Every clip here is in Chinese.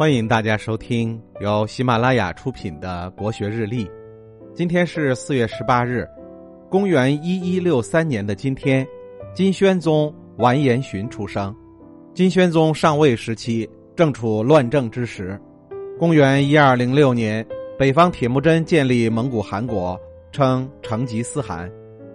欢迎大家收听由喜马拉雅出品的国学日历。今天是四月十八日，公元一一六三年的今天，金宣宗完颜询出生。金宣宗上位时期正处乱政之时。公元一二零六年，北方铁木真建立蒙古汗国，称成吉思汗。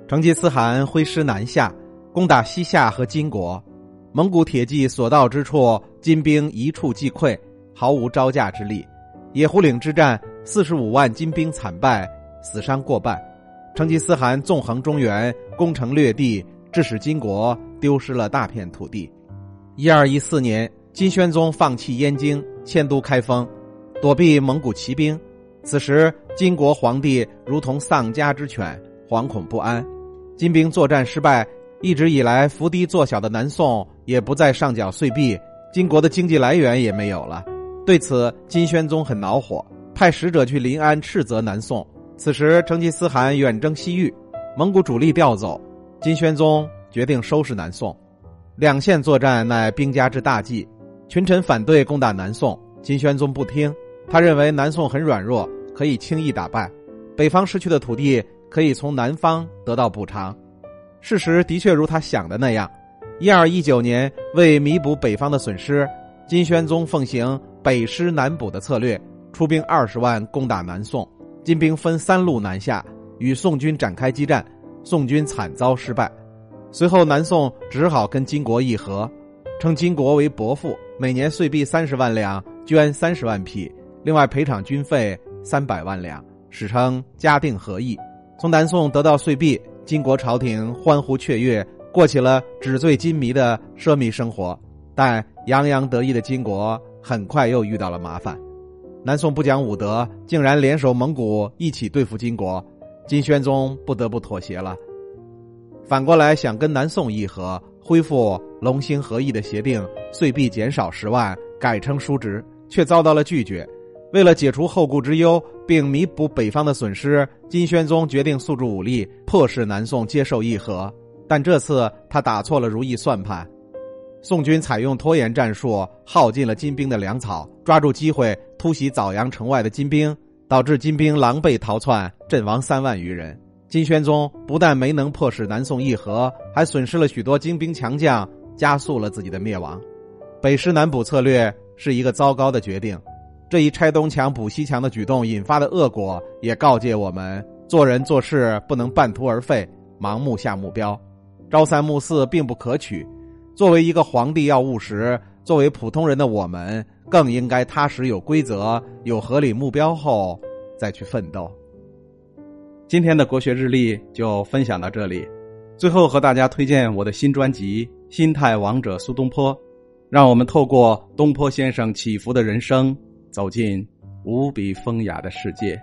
成吉思汗挥师南下，攻打西夏和金国。蒙古铁骑所到之处，金兵一触即溃。毫无招架之力，野狐岭之战，四十五万金兵惨败，死伤过半。成吉思汗纵横中原，攻城略地，致使金国丢失了大片土地。一二一四年，金宣宗放弃燕京，迁都开封，躲避蒙古骑兵。此时，金国皇帝如同丧家之犬，惶恐不安。金兵作战失败，一直以来伏低作小的南宋也不再上缴岁币，金国的经济来源也没有了。对此，金宣宗很恼火，派使者去临安斥责南宋。此时，成吉思汗远征西域，蒙古主力调走，金宣宗决定收拾南宋。两线作战乃兵家之大忌，群臣反对攻打南宋，金宣宗不听。他认为南宋很软弱，可以轻易打败，北方失去的土地可以从南方得到补偿。事实的确如他想的那样。一二一九年，为弥补北方的损失，金宣宗奉行。北师南补的策略，出兵二十万攻打南宋，金兵分三路南下，与宋军展开激战，宋军惨遭失败。随后南宋只好跟金国议和，称金国为伯父，每年岁币三十万两，捐三十万匹，另外赔偿军费三百万两，史称嘉定和议。从南宋得到岁币，金国朝廷欢呼雀跃，过起了纸醉金迷的奢靡生活。但洋洋得意的金国。很快又遇到了麻烦，南宋不讲武德，竟然联手蒙古一起对付金国，金宣宗不得不妥协了。反过来想跟南宋议和，恢复龙兴和议的协定，岁币减少十万，改称叔侄，却遭到了拒绝。为了解除后顾之忧，并弥补北方的损失，金宣宗决定诉诸武力，迫使南宋接受议和。但这次他打错了如意算盘。宋军采用拖延战术，耗尽了金兵的粮草，抓住机会突袭枣阳城外的金兵，导致金兵狼狈逃窜，阵亡三万余人。金宣宗不但没能迫使南宋议和，还损失了许多精兵强将，加速了自己的灭亡。北师南补策略是一个糟糕的决定，这一拆东墙补西墙的举动引发的恶果，也告诫我们做人做事不能半途而废，盲目下目标，朝三暮四并不可取。作为一个皇帝要务实，作为普通人的我们更应该踏实有规则、有合理目标后再去奋斗。今天的国学日历就分享到这里，最后和大家推荐我的新专辑《心态王者苏东坡》，让我们透过东坡先生起伏的人生，走进无比风雅的世界。